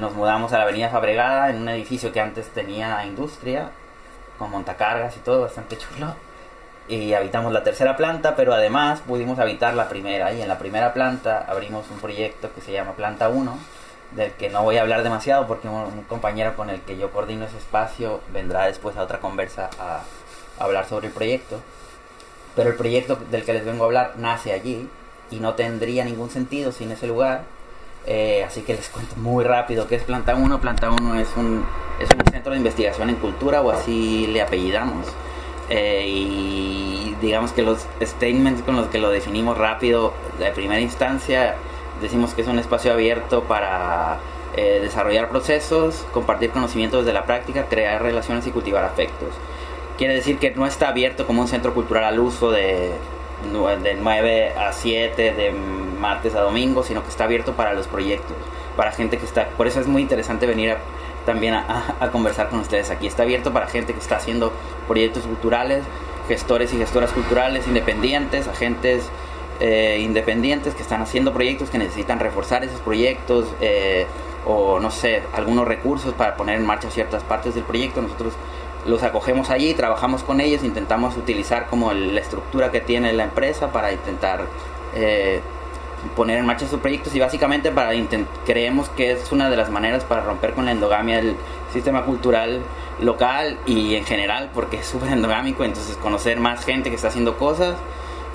Nos mudamos a la avenida Fabregada en un edificio que antes tenía industria, con montacargas y todo, bastante chulo. Y habitamos la tercera planta, pero además pudimos habitar la primera. Y en la primera planta abrimos un proyecto que se llama Planta 1, del que no voy a hablar demasiado porque un, compañero con el que yo coordino ese espacio vendrá después a otra conversa a, hablar sobre el proyecto. Pero el proyecto del que les vengo a hablar nace allí y no tendría ningún sentido sin ese lugar. Eh, así que les cuento muy rápido qué es Planta 1. Planta 1 es un, es un centro de investigación en cultura o así le apellidamos. Eh, y digamos que los statements con los que lo definimos rápido de primera instancia decimos que es un espacio abierto para eh, desarrollar procesos, compartir conocimientos de la práctica, crear relaciones y cultivar afectos. Quiere decir que no está abierto como un centro cultural al uso de, de 9 a 7, de martes a domingo, sino que está abierto para los proyectos, para gente que está... Por eso es muy interesante venir también a, conversar con ustedes aquí. Está abierto para gente que está haciendo proyectos culturales, gestores y gestoras culturales independientes, agentes eh, independientes que están haciendo proyectos que necesitan reforzar esos proyectos eh, o no sé, algunos recursos para poner en marcha ciertas partes del proyecto. Nosotros los acogemos allí, trabajamos con ellos, intentamos utilizar como la estructura que tiene la empresa para intentar eh, poner en marcha esos proyectos y básicamente para creemos que es una de las maneras para romper con la endogamia del sistema cultural local y en general porque es súper endogámico, entonces conocer más gente que está haciendo cosas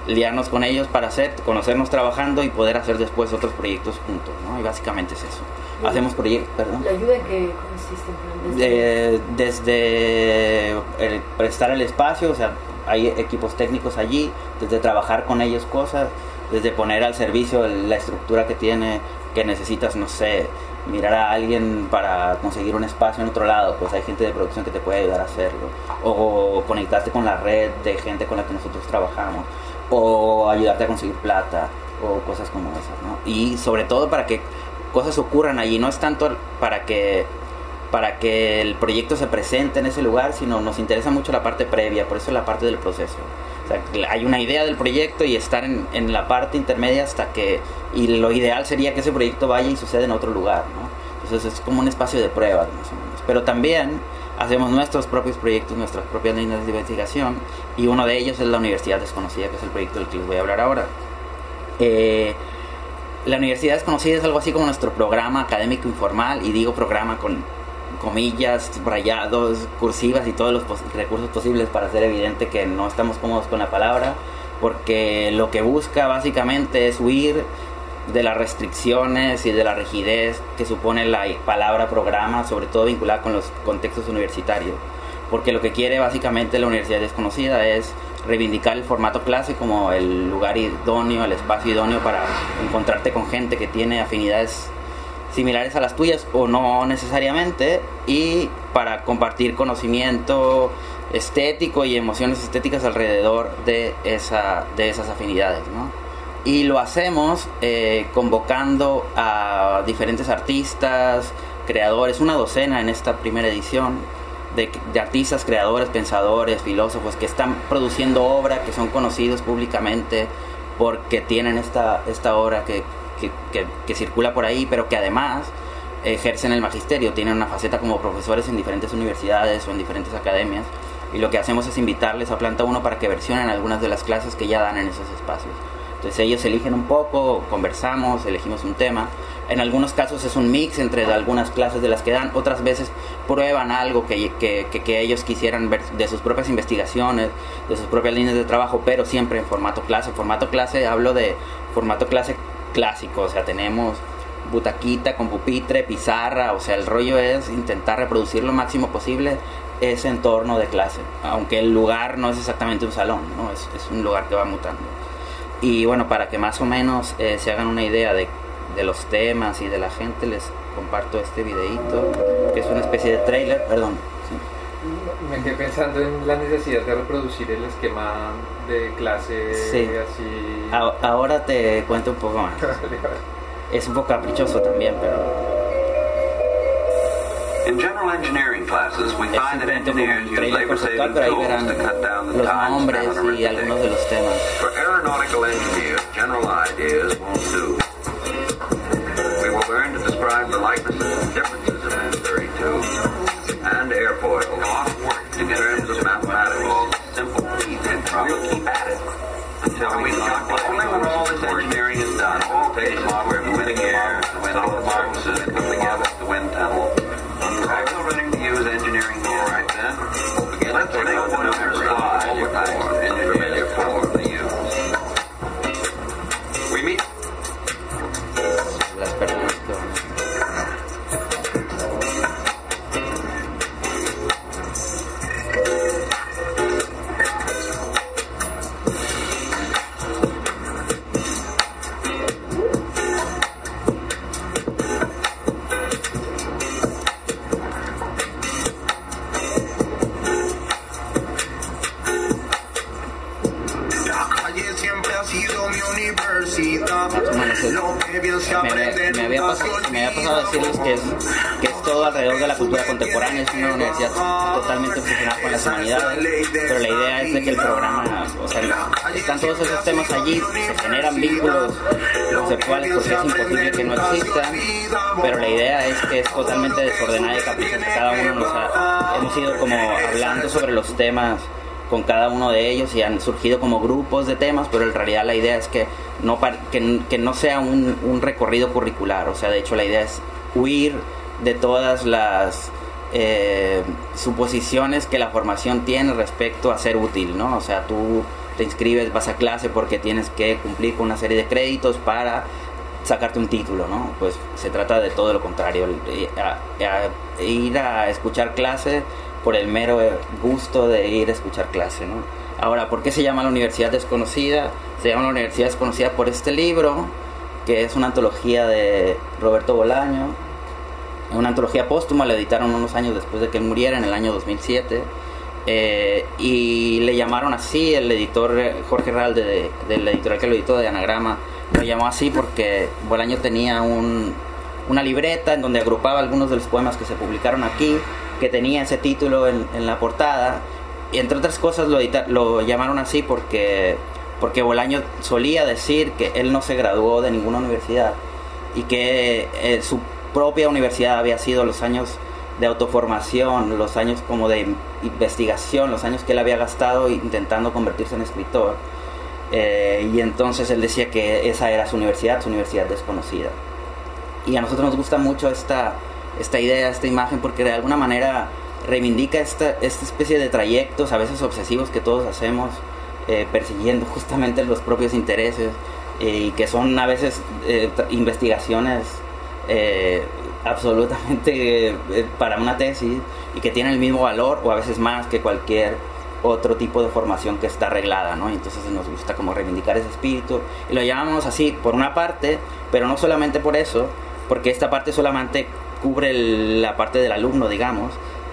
liarnos con ellos para hacer, conocernos trabajando y poder hacer después otros proyectos juntos, ¿no? Y básicamente es eso. Hacemos proyectos, perdón. ¿La ayuda en qué consiste? Desde, el prestar el espacio, o sea, hay equipos técnicos allí, desde trabajar con ellos cosas, desde poner al servicio la estructura que tiene, que necesitas, no sé, mirar a alguien para conseguir un espacio en otro lado, pues hay gente de producción que te puede ayudar a hacerlo, o conectarte con la red de gente con la que nosotros trabajamos o ayudarte a conseguir plata o cosas como esas, ¿no? Y sobre todo para que cosas ocurran allí, no es tanto para que para que el proyecto se presente en ese lugar, sino nos interesa mucho la parte previa, por eso la parte del proceso. O sea, hay una idea del proyecto y estar en, en la parte intermedia hasta que, y lo ideal sería que ese proyecto vaya y suceda en otro lugar, ¿no? Entonces es como un espacio de pruebas, más o menos. Pero también hacemos nuestros propios proyectos, nuestras propias líneas de investigación y uno de ellos es la Universidad Desconocida, que es el proyecto del que les voy a hablar ahora. Eh, la Universidad Desconocida es algo así como nuestro programa académico informal y digo programa con comillas, rayados, cursivas y todos los recursos posibles para hacer evidente que no estamos cómodos con la palabra porque lo que busca básicamente es huir de las restricciones y de la rigidez que supone la palabra programa, sobre todo vinculada con los contextos universitarios. Porque lo que quiere básicamente la universidad desconocida es reivindicar el formato clase como el lugar idóneo, el espacio idóneo para encontrarte con gente que tiene afinidades similares a las tuyas o no necesariamente y para compartir conocimiento estético y emociones estéticas alrededor de, esa, de esas afinidades. ¿no? Y lo hacemos eh, convocando a diferentes artistas, creadores, una docena en esta primera edición de, artistas, creadores, pensadores, filósofos que están produciendo obra, que son conocidos públicamente porque tienen esta, esta obra que, que, circula por ahí, pero que además ejercen el magisterio, tienen una faceta como profesores en diferentes universidades o en diferentes academias. Y lo que hacemos es invitarles a Planta 1 para que versionen algunas de las clases que ya dan en esos espacios. Entonces ellos eligen un poco, conversamos, elegimos un tema. En algunos casos es un mix entre algunas clases de las que dan, otras veces prueban algo que, que, ellos quisieran ver de sus propias investigaciones, de sus propias líneas de trabajo, pero siempre en formato clase. Formato clase, hablo de formato clase clásico, o sea, tenemos butaquita con pupitre, pizarra, o sea, el rollo es intentar reproducir lo máximo posible ese entorno de clase, aunque el lugar no es exactamente un salón, ¿no? es un lugar que va mutando. Y bueno, para que más o menos eh, se hagan una idea de, de, los temas y de la gente, les comparto este videito, que es una especie de trailer, perdón. Me quedé pensando en la necesidad de reproducir el esquema de clase sí. así. ahora te cuento un poco más. es un poco caprichoso también, pero In general engineering classes, we find that engineers use labor-saving tools to cut down the time spent on arithmetic. For aeronautical engineers, general ideas won't do. We will learn to describe the likenesses and differences of necessary too, and airfoils. In terms of mathematics, simple. We'll keep at it until we calculate. Only when all this engineering is done, take me había pasado decirles que es, todo alrededor de la cultura contemporánea, es una universidad totalmente obsesionada con las humanidades, pero la idea es de que el programa, o sea, están todos esos temas allí, se generan vínculos conceptuales porque es imposible que no existan, pero la idea es que es totalmente desordenada y caprichosa, cada uno nos ha, hemos ido como hablando sobre los temas con cada uno de ellos y han surgido como grupos de temas, pero en realidad la idea es que no, que, que no sea un, recorrido curricular, o sea, de hecho la idea es huir de todas las eh, suposiciones que la formación tiene respecto a ser útil, ¿no? O sea, tú te inscribes, vas a clase porque tienes que cumplir con una serie de créditos para sacarte un título, ¿no? Pues se trata de todo lo contrario, a- ir a escuchar clase por el mero gusto de ir a escuchar clase, ¿no? Ahora, ¿por qué se llama la Universidad Desconocida? Se llama la Universidad Desconocida por este libro, que es una antología de Roberto Bolaño, una antología póstuma, la editaron unos años después de que él muriera, en el año 2007. eh, y le llamaron así, el editor eh, Jorge Ral de, del editorial que lo editó de Anagrama, lo llamó así porque Bolaño tenía un, una libreta en donde agrupaba algunos de los poemas que se publicaron aquí, que tenía ese título en, en la portada, y entre otras cosas lo, lo llamaron así porque, porque Bolaño solía decir que él no se graduó de ninguna universidad y que eh, su propia universidad había sido los años de autoformación, los años como de investigación, los años que él había gastado intentando convertirse en escritor. Eh, y entonces él decía que esa era su universidad, su universidad desconocida. Y a nosotros nos gusta mucho esta, esta idea, esta imagen, porque de alguna manera reivindica esta, esta especie de trayectos, a veces obsesivos, que todos hacemos, eh, persiguiendo justamente los propios intereses, eh, y que son a veces eh, investigaciones absolutamente para una tesis, y que tienen el mismo valor, o a veces más que cualquier otro tipo de formación que está arreglada, ¿no? Entonces nos gusta como reivindicar ese espíritu y lo llamamos así por una parte, pero no solamente por eso, porque esta parte solamente cubre el- la parte del alumno, digamos,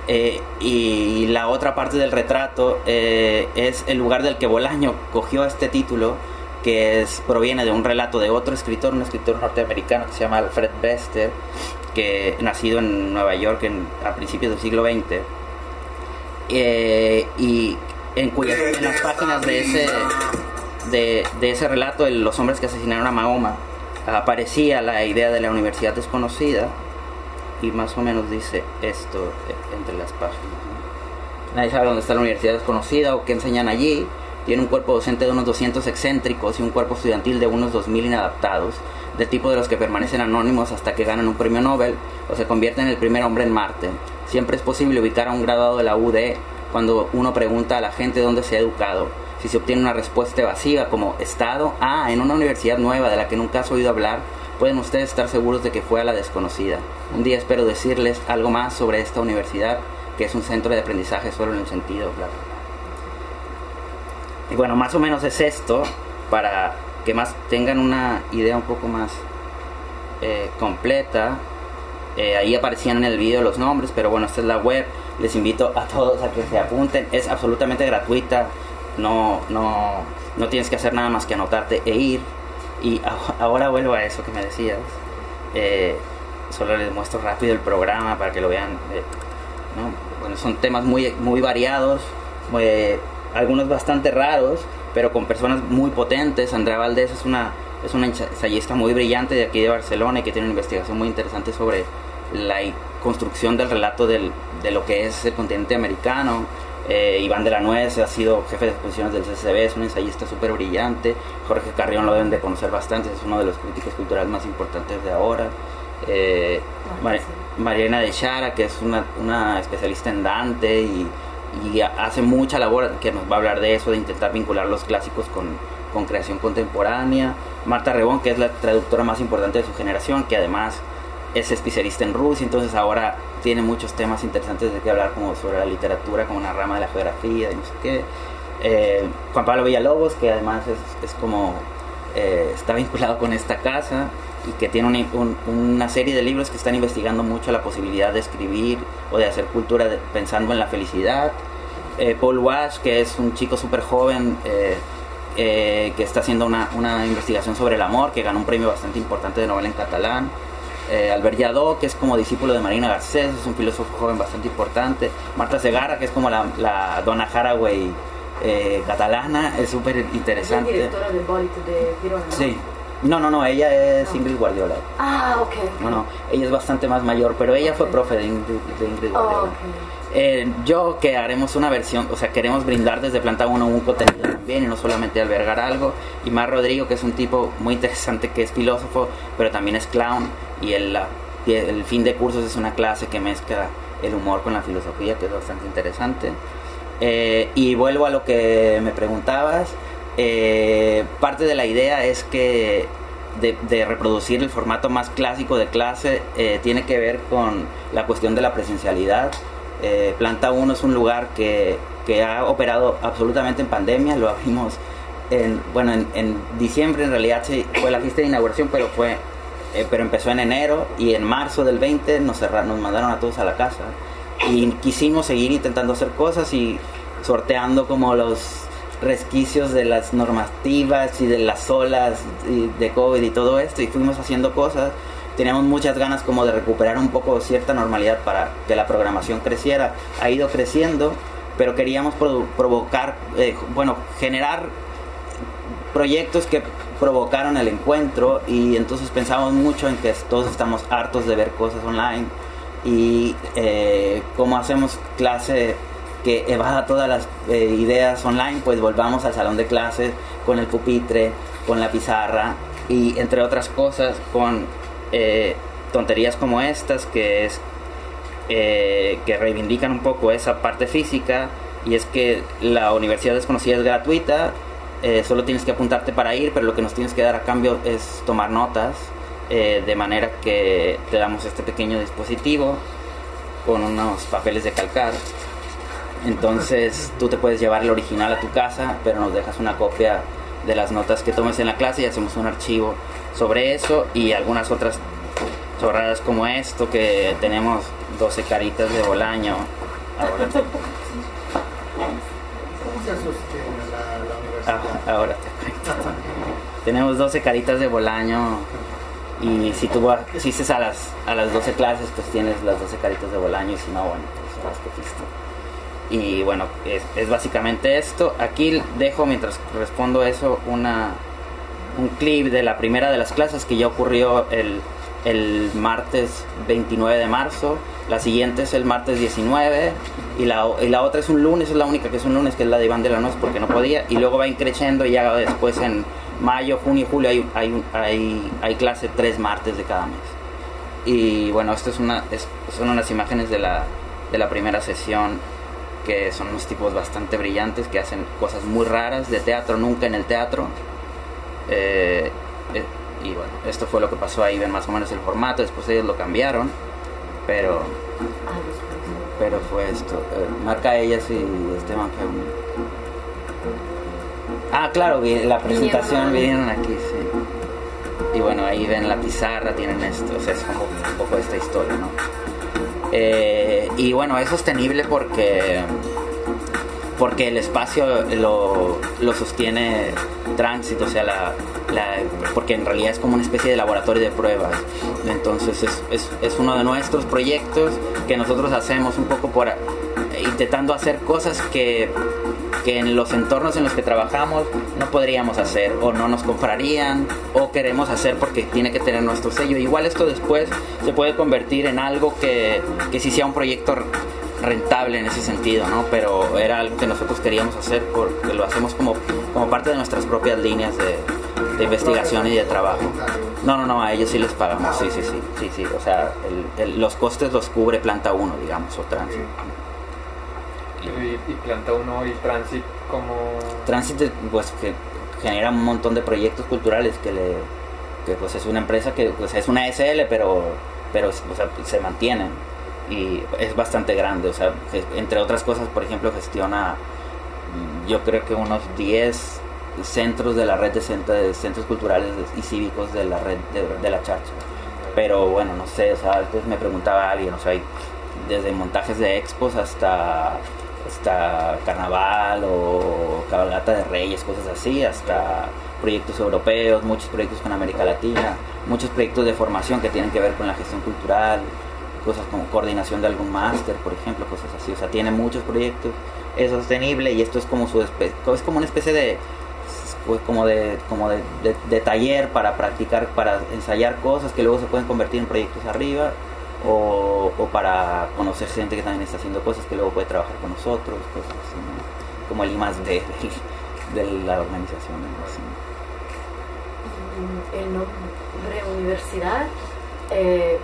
eh, y la otra parte del retrato eh, es el lugar del que Bolaño cogió este título, que es, proviene de un relato de otro escritor, un escritor norteamericano que se llama Alfred Bester, que nacido en Nueva York en- a principios del siglo XX eh, y en, cuyas, en las páginas de ese, de, de ese relato, de los hombres que asesinaron a Mahoma, aparecía la idea de la universidad desconocida y más o menos dice esto eh, entre las páginas. Nadie sabe dónde está la universidad desconocida o qué enseñan allí. Tiene un cuerpo docente de unos 200 excéntricos y un cuerpo estudiantil de unos 2.000 inadaptados, del tipo de los que permanecen anónimos hasta que ganan un premio Nobel o se convierten en el primer hombre en Marte. Siempre es posible ubicar a un graduado de la UD cuando uno pregunta a la gente dónde se ha educado. Si se obtiene una respuesta evasiva como Estado, ah, en una universidad nueva de la que nunca has oído hablar, pueden ustedes estar seguros de que fue a la desconocida. Un día espero decirles algo más sobre esta universidad, que es un centro de aprendizaje solo en el sentido, bla. Y bueno, más o menos es esto, para que más tengan una idea un poco más eh, completa. Eh, ahí aparecían en el video los nombres, pero bueno, esta es la web. Les invito a todos a que se apunten. Es absolutamente gratuita. No, no, no tienes que hacer nada más que anotarte e ir. Y ahora vuelvo a eso que me decías. Eh, solo les muestro rápido el programa para que lo vean. eh, ¿no? Bueno, son temas muy, muy variados, algunos bastante raros, pero con personas muy potentes. Andrea Valdés es una es una ensayista muy brillante de aquí de Barcelona y que tiene una investigación muy interesante sobre la construcción del relato del, de lo que es el continente americano. Eh, Iván de la Nuez ha sido jefe de exposiciones del CCB, es un ensayista súper brillante. Jorge Carrión lo deben de conocer bastante, es uno de los críticos culturales más importantes de ahora. Eh, Mariana de Chara, que es una, una especialista en Dante y, y, hace mucha labor que nos va a hablar de eso, de intentar vincular los clásicos con, con creación contemporánea. Marta Rebón, que es la traductora más importante de su generación, que además es especialista en Rusia, entonces ahora tiene muchos temas interesantes de que hablar como sobre la literatura, como una rama de la geografía y no sé qué. Eh, Juan Pablo Villalobos, que además es, es como eh, está vinculado con esta casa y que tiene una, una, serie de libros que están investigando mucho la posibilidad de escribir o de hacer cultura pensando en la felicidad. Eh, Paul Wash, que es un chico súper joven que está haciendo una, una investigación sobre el amor, que ganó un premio bastante importante de novela en catalán eh, Albert Yadó, que es como discípulo de Marina Garcés, es un filósofo joven bastante importante, Marta Segarra, que es como la, la Donna Haraway eh, catalana, es súper interesante. ¿Es directora de Bolit de Girona? Sí. No, no, no, ella es Ingrid Guardiola. Ah, ok. No, no, ella es bastante más mayor, pero ella fue profe de Ingrid, de Ingrid Guardiola. Oh, okay. Eh, yo que haremos una versión, o sea, queremos brindar desde Planta 1 un contenido también y no solamente albergar algo. Y más Rodrigo, que es un tipo muy interesante que es filósofo, pero también es clown. Y el, el fin de cursos es una clase que mezcla el humor con la filosofía, que es bastante interesante. Eh, y vuelvo a lo que me preguntabas. Eh, parte de la idea es que de, de, reproducir el formato más clásico de clase eh, tiene que ver con la cuestión de la presencialidad eh, Planta 1 es un lugar que, que, ha operado absolutamente en pandemia, lo abrimos en, bueno, en, en diciembre en realidad fue la fiesta de inauguración, pero fue eh, pero empezó en enero y en marzo del 20 nos, cerraron, nos mandaron a todos a la casa y quisimos seguir intentando hacer cosas y sorteando como los resquicios de las normativas y de las olas de COVID y todo esto y fuimos haciendo cosas teníamos muchas ganas como de recuperar un poco cierta normalidad para que la programación creciera. Ha ido creciendo, pero queríamos provocar, eh, bueno, generar proyectos que provocaron el encuentro y entonces pensamos mucho en que todos estamos hartos de ver cosas online y eh, como hacemos clase que evada todas las eh, ideas online, pues volvamos al salón de clases con el pupitre, con la pizarra y entre otras cosas con eh, tonterías como estas que eh, que reivindican un poco esa parte física y es que la universidad desconocida es gratuita eh, solo tienes que apuntarte para ir pero lo que nos tienes que dar a cambio es tomar notas eh, de manera que te damos este pequeño dispositivo con unos papeles de calcar entonces tú te puedes llevar el original a tu casa pero nos dejas una copia de las notas que tomes en la clase y hacemos un archivo sobre eso y algunas otras chorradas como esto que tenemos 12 caritas de Bolaño. ¿Cómo se sostiene la, la universidad? Ah, ahora te cuento. tenemos 12 caritas de Bolaño y si tú asistes a las, a las 12 clases pues tienes las 12 caritas de Bolaño y si no, bueno, pues las que fuiste. Y bueno, es, es, básicamente esto. Aquí dejo, mientras respondo eso, una, un clip de la primera de las clases que ya ocurrió el, el martes 29 de marzo. La siguiente es el martes 19 y la, y la otra es un lunes, es la única que es un lunes, que es la de Iván de la Noche porque no podía. Y luego va increciendo y ya después en mayo, junio y julio hay, hay, hay, hay clase tres martes de cada mes. Y bueno, esto es una, son unas imágenes de la, de la primera sesión que son unos tipos bastante brillantes que hacen cosas muy raras de teatro, nunca en el teatro. Eh, eh, y bueno, esto fue lo que pasó ahí, ven más o menos el formato, después ellos lo cambiaron, pero pero fue esto. Eh, marca ellas y Esteban fue un... Ah, claro, la presentación vinieron aquí, sí. Y bueno, ahí ven la pizarra, tienen esto, o sea, es como un poco esta historia, ¿no? Eh, y bueno, es sostenible porque porque el espacio lo, lo sostiene tránsito, o sea, la, porque en realidad es como una especie de laboratorio de pruebas. Entonces es, es, uno de nuestros proyectos que nosotros hacemos un poco por intentando hacer cosas que, que en los entornos en los que trabajamos no podríamos hacer o no nos comprarían o queremos hacer porque tiene que tener nuestro sello. Igual esto después se puede convertir en algo que, que sí sea un proyecto rentable en ese sentido, ¿no? Pero era algo que nosotros queríamos hacer porque lo hacemos como, como parte de nuestras propias líneas de, de investigación y de trabajo. No, no, no, a ellos sí les pagamos, sí, sí, sí, sí, sí. O sea, el- el- los costes los cubre planta 1, digamos, o Transit. Y, y planta uno y transit como... Transit, pues, que genera un montón de proyectos culturales que le, que pues es una empresa que pues, es una SL, pero, pero o sea, se mantiene y es bastante grande. O sea, entre otras cosas, por ejemplo, gestiona, mm, yo creo que unos 10 centros de la red de, centro- de centros culturales y cívicos de la red de, la charcha. Pero bueno, no sé, o sea, entonces me preguntaba alguien, o sea, hay desde montajes de expos hasta hasta carnaval o cabalgata de reyes, cosas así, hasta proyectos europeos, muchos proyectos con América Latina, muchos proyectos de formación que tienen que ver con la gestión cultural, cosas como coordinación de algún máster, por ejemplo, cosas así. O sea, tiene muchos proyectos, es sostenible y esto es como su es como una especie de pues como de como de, de- de taller para practicar, para ensayar cosas que luego se pueden convertir en proyectos arriba o, o para conocer gente que también está haciendo cosas que luego puede trabajar con nosotros, cosas así, ¿no? como el I más D de, de la organización. ¿no? Así. Universidad, eh,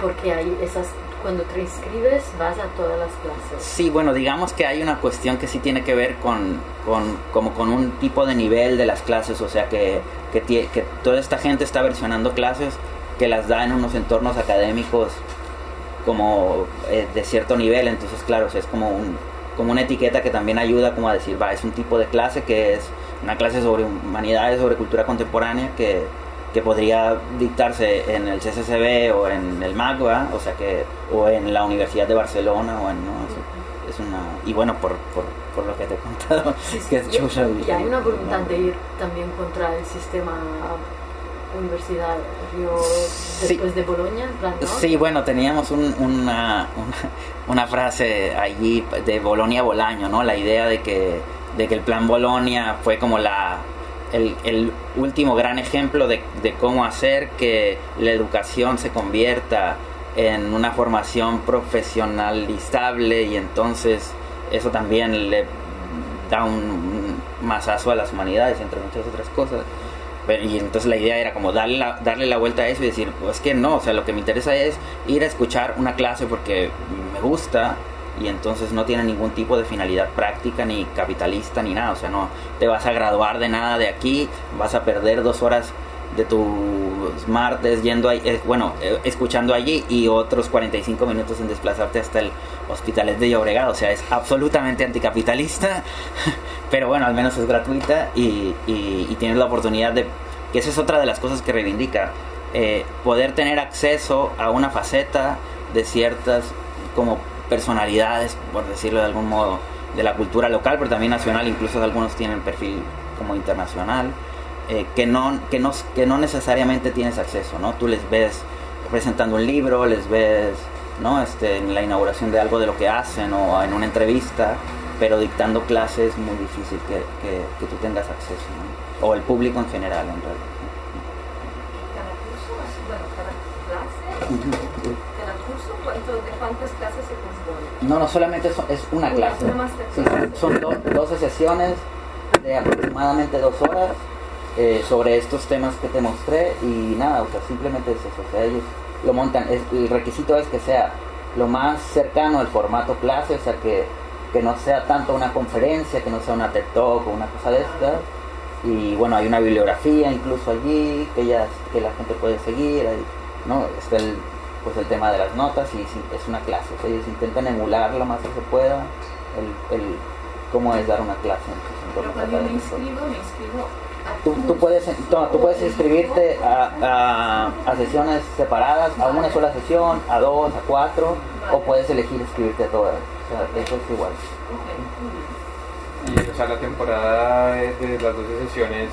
porque hay esas, cuando te inscribes vas a todas las clases. Sí, bueno, digamos que hay una cuestión que sí tiene que ver con, con como con un tipo de nivel de las clases, o sea que, que, que toda esta gente está versionando clases que las da en unos entornos académicos como eh, de cierto nivel, entonces claro, es como un como una etiqueta que también ayuda como a decir, va, es un tipo de clase que es una clase sobre humanidades, sobre cultura contemporánea que, que podría dictarse en el CCCB o en el MACBA, o sea que, o en la Universidad de Barcelona, o en, ¿no? Es, es una, y bueno, por, por, por lo que te he contado, que es Y- chucha. Y hay una voluntad de ir también contra el sistema universitario Sí. después de Bolonia, ¿no? Sí, bueno, teníamos un- una, una, una frase allí de Bolonia Bolaño, ¿no? La idea de que, de que el plan Bolonia fue como la, el, el último gran ejemplo de, de cómo hacer que la educación se convierta en una formación profesionalizable y entonces eso también le da un, un mazazo a las humanidades, entre muchas otras cosas. Pero- y entonces la idea era como darle la, darle la vuelta a eso y decir, pues que no, o sea, lo que me interesa es ir a escuchar una clase porque me gusta y entonces no tiene ningún tipo de finalidad práctica ni capitalista ni nada, o sea, no te vas a graduar de nada de aquí, vas a perder dos horas de tus martes yendo ahí, eh, bueno, eh, escuchando allí y otros 45 minutos en desplazarte hasta el Hospitalet de Llobregat, o sea, es absolutamente anticapitalista, pero bueno, al menos es gratuita y, y- tienes la oportunidad de, que esa es otra de las cosas que reivindica, eh, poder tener acceso a una faceta de ciertas como personalidades, por decirlo de algún modo, de la cultura local, pero también nacional, incluso algunos tienen perfil como internacional, eh, que, no, que, no, que no necesariamente tienes acceso, ¿no? Tú les ves presentando un libro, les ves ¿no? este, en la inauguración de algo de lo que hacen o en una entrevista, pero dictando clases es muy difícil que, que, que tú tengas acceso, ¿no? o el público en general en realidad. Cada curso, bueno, cada clase, cada curso, ¿cuánto, ¿de cuántas clases? No, no solamente es una clase. Sí, son do- 12 sesiones de aproximadamente dos horas eh, sobre estos temas que te mostré y nada, o sea, simplemente es eso, o sea, ellos lo montan, es, el requisito es que sea lo más cercano al formato clase, o sea, que, que no sea tanto una conferencia, que no sea una TED Talk o una cosa de estas, y bueno, hay una bibliografía incluso allí que, ya, que la gente puede seguir, ¿no? Está el, pues el tema de las notas y es una clase, o sea, ellos intentan emular lo más que se pueda el, el cómo es dar una clase en sus Pero entornos cuando yo me académicos. inscribo, me inscribo a Tú, tú puedes, no, tú puedes inscribirte a, a- a sesiones separadas, a una sola sesión, a dos, a cuatro, o puedes elegir inscribirte a todas. O sea, eso es igual. Y, o sea, la temporada de, de las 12 sesiones,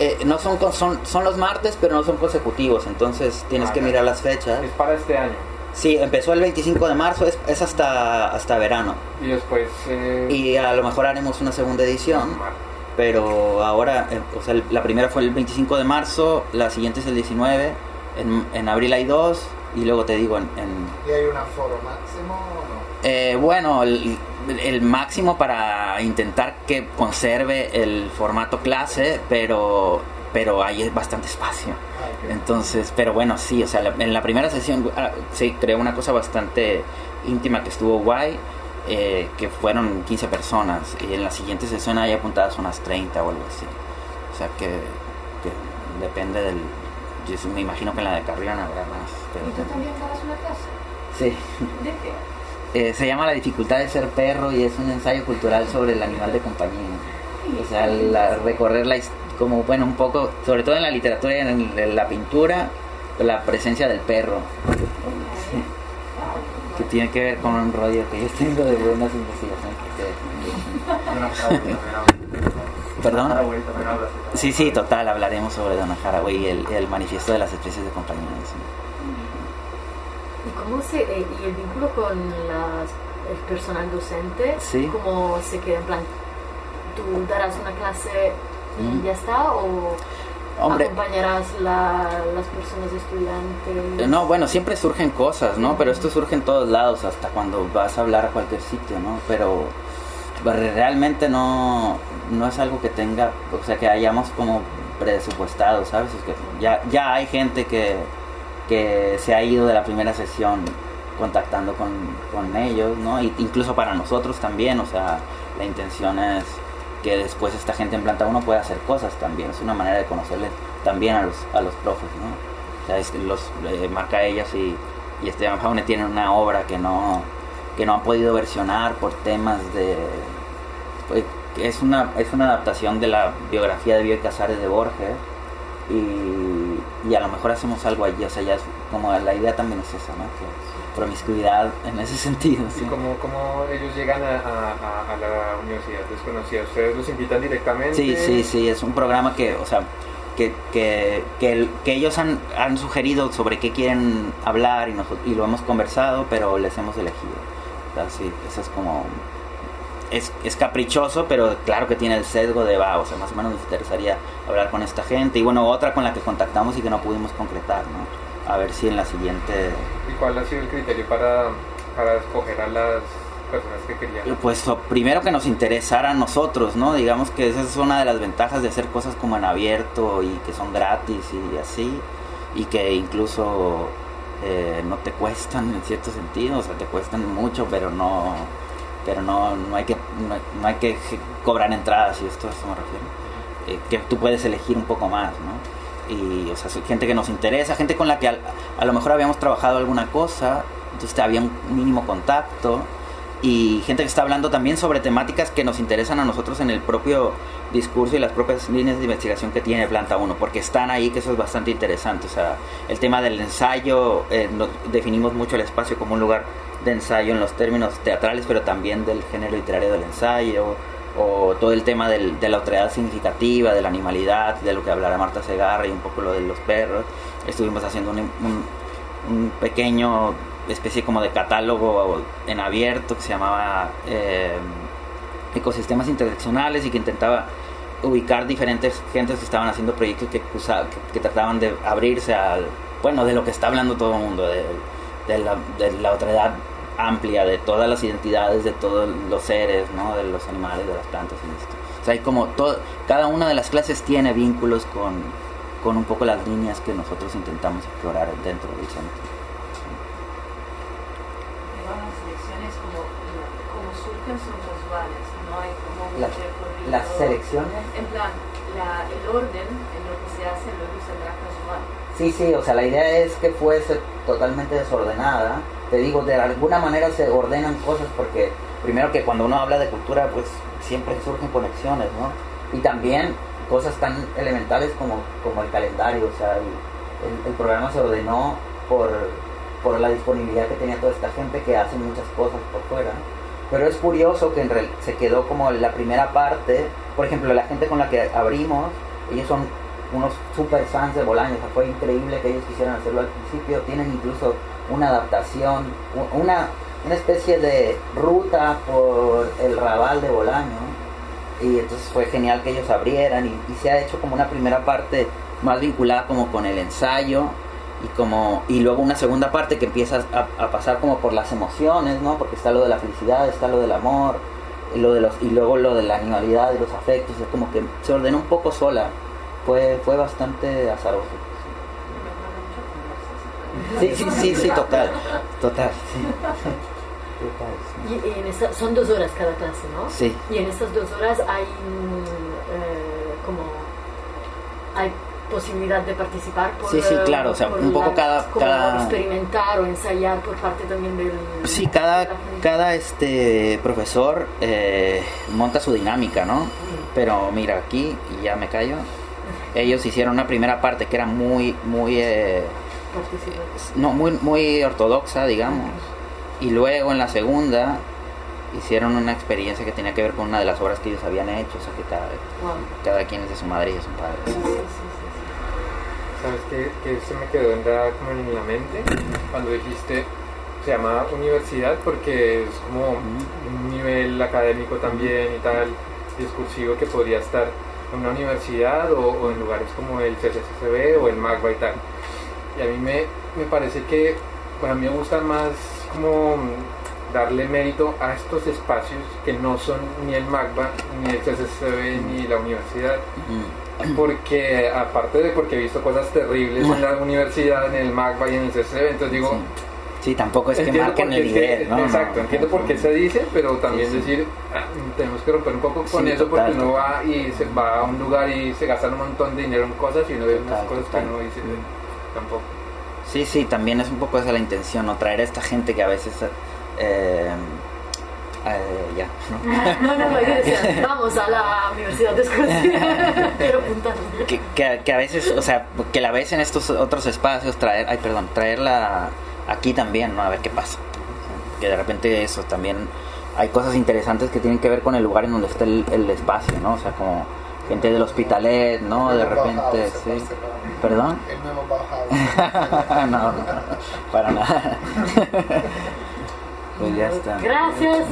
Eh, no son, con- son, son los martes, pero no son consecutivos, entonces tienes Ah, que mirar las fechas. es para este año. Sí, empezó el 25 de marzo, es, es hasta, hasta verano. Y después... eh, Y a lo mejor haremos una segunda edición. mar- Pero ahora, eh, o sea, el- la primera fue el 25 de marzo, la siguiente es el 19, en, en abril hay dos, y luego te digo, en, en- ¿Y hay un aforo máximo o no? eh, bueno, el, el máximo para intentar que conserve el formato clase, pero, pero hay bastante espacio. Ah. Entonces, pero bueno, sí, o sea, la- en la primera sesión ah, sí creó una cosa bastante íntima que estuvo guay, eh, que fueron 15 personas, y en la siguiente sesión hay apuntadas unas 30 o algo así. O sea que, que depende del... Yo me imagino que en la de Carrión habrá más. pero- ¿Y tú también das una clase? Sí. ¿De qué? Eh, se llama La dificultad de ser perro y es un ensayo cultural sobre el animal de compañía. O sea, la- recorrer la como bueno un poco, sobre todo en la literatura y en, en la pintura, la presencia del perro. Que tiene que ver con un rollo que yo tengo de buenas investigaciones. que- Perdón. Sí, sí, total, hablaremos sobre Donna Haraway y el, el manifiesto de las especies de compañía. Sí. ¿Y cómo se, eh, y el vínculo con el personal docente? Sí. ¿Cómo se queda en plan, tú darás una clase y Mm. ya está? ¿O Hombre, acompañarás la, las personas estudiantes? No, bueno, siempre surgen cosas, ¿no? Pero esto surge en todos lados, hasta cuando vas a hablar a cualquier sitio, ¿no? Pero re- realmente no, no es algo que tenga, o sea, que hayamos como presupuestado, ¿sabes? Es que ya, ya hay gente que, que se ha ido de la primera sesión contactando con, con ellos, ¿no? Y incluso para nosotros también, o sea, la intención es que después esta gente en planta 1 pueda hacer cosas también, es una manera de conocerles también a los, a los profes, ¿no? O sea, es- los eh, Marca Ellas y, y Esteban Faune tienen una obra que no, que no han podido versionar por temas de... pues, es una, es una adaptación de la biografía de Bioy Casares de Borges y, y a lo mejor hacemos algo allí, o sea, ya es como la idea también es esa, ¿no? Que promiscuidad en ese sentido, ¿Y sí. cómo, cómo ellos llegan a, a- a- la universidad desconocida? ¿Ustedes los invitan directamente? Sí, sí, sí, es un programa que, o sea, que, que, que, el- que ellos han, han sugerido sobre qué quieren hablar y, nosotros, y lo hemos conversado, pero les hemos elegido. O sea, sí, eso es como... Es, es caprichoso, pero claro que tiene el sesgo de, va, o sea, más o menos nos interesaría hablar con esta gente. Y bueno, otra con la que contactamos y que no pudimos concretar, ¿no? A ver si en la siguiente... ¿Y cuál ha sido el criterio para, para escoger a las personas que querían? Pues primero que nos interesara a nosotros, ¿no? Digamos que esa es una de las ventajas de hacer cosas como en abierto y que son gratis y así, y que incluso eh, no te cuestan en cierto sentido, o sea, te cuestan mucho, pero no, pero no, no hay que, no no hay que cobrar entradas y esto a eso me refiero. Eh, que tú puedes elegir un poco más, ¿no? Y, o sea, gente que nos interesa, gente con la que al- a lo mejor habíamos trabajado alguna cosa, entonces había un mínimo contacto, y gente que está hablando también sobre temáticas que nos interesan a nosotros en el propio discurso y las propias líneas de investigación que tiene Planta 1, porque están ahí, que eso es bastante interesante. O sea, el tema del ensayo, eh, no- definimos mucho el espacio como un lugar de ensayo en los términos teatrales, pero también del género literario del ensayo, o todo el tema del- de la otredad significativa, de la animalidad, de lo que hablará Marta Segarra y un poco lo de los perros. Estuvimos haciendo un, un- un pequeño especie como de catálogo en abierto que se llamaba eh, ecosistemas interseccionales y que intentaba ubicar diferentes gentes que estaban haciendo proyectos que, que, trataban de abrirse al bueno de lo que está hablando todo el mundo de, de la, de la otredad amplia de todas las identidades de todos los seres no de los animales de las plantas y esto. O sea hay como todo cada una de las clases tiene vínculos con con un poco las líneas que nosotros intentamos explorar dentro del centro Digamos, las elecciones como, como surgen son casuales, no hay como un Las- recorrido. las selecciones En plan, la, el orden en lo que se hace luego saldrá casual. Sí, sí, o sea, la idea es que fuese totalmente desordenada. Te digo, de alguna manera se ordenan cosas porque, primero que cuando uno habla de cultura, pues siempre surgen conexiones, ¿no? Y también cosas tan elementales como, como el calendario, o sea, el, el- el programa se ordenó por, por la disponibilidad que tenía toda esta gente que hace muchas cosas por fuera. Pero es curioso que en real- se quedó como la primera parte, por ejemplo, la gente con la que abrimos, ellos son unos super fans de Bolaños, o sea, fue increíble que ellos quisieran hacerlo al principio, tienen incluso una adaptación, una, una especie de ruta por el Raval de Bolaño. Y entonces fue genial que ellos abrieran y, y se ha hecho como una primera parte más vinculada como con el ensayo y como y luego una segunda parte que empieza a, a pasar como por las emociones, ¿no? Porque está lo de la felicidad, está lo del amor, y lo de los y luego lo de la animalidad y los afectos, es como que se ordenó un poco sola. Fue fue bastante azaroso. Sí, sí, sí, sí, total. Total, sí. Y, y en esta, son dos horas cada clase, ¿no? Sí. Y en estas dos horas hay eh, como hay posibilidad de participar por, Sí, sí, eh, claro, o sea, un poco cada- cada- experimentar o ensayar por parte también del Sí, cada, cada este profesor eh, monta su dinámica, ¿no? Pero mira, aquí, y ya me callo, ellos hicieron una primera parte que era muy, muy, eh, no, muy, muy ortodoxa, digamos. Y luego en la segunda hicieron una experiencia que tenía que ver con una de las obras que ellos habían hecho, o sea que cada, Wow. cada quien es de su madre y de su padre. sí, sí, sí. ¿Sabes qué, qué se me quedó en la, como en la mente? Cuando dijiste, se llama universidad porque es como un nivel académico también y tal, discursivo que podría estar en una universidad o, en lugares como el CCCB o el MACBA y tal. Y a mí me, me parece que, bueno, a mí me gusta más como darle mérito a estos espacios que no son ni el MACBA, ni el CCCB, ni la universidad, Mm. porque aparte de porque he visto cosas terribles en la universidad, en el MACBA y en el CCB, entonces digo, Sí, tampoco es que marquen el nivel, ¿no? exacto, No. entiendo por qué se dice, pero también Sí, sí. decir, ah, tenemos que romper un poco con Sí, eso porque total, uno va y se va a un lugar y se gastan un montón de dinero en cosas y uno ve unas Total, cosas total. que uno dice, tampoco. Sí, sí, también es un poco esa la intención, ¿no? Traer a esta gente que a veces... eh, eh, ya, ¿no? No, no, no, yo decía, vamos a la Universidad de Escocia. Quiero apuntar. que, que, que a veces, o sea, que la ves en estos otros espacios, traer, ay, perdón, traerla aquí también, ¿no? A ver qué pasa. Que de repente eso también hay cosas interesantes que tienen que ver con el lugar en donde está el, el espacio, ¿no? O sea, como gente del hospitalet, ¿no? De repente, sí. ¿Perdón? El nuevo Bauhaus. no, no, para nada. Pues ya está. Gracias.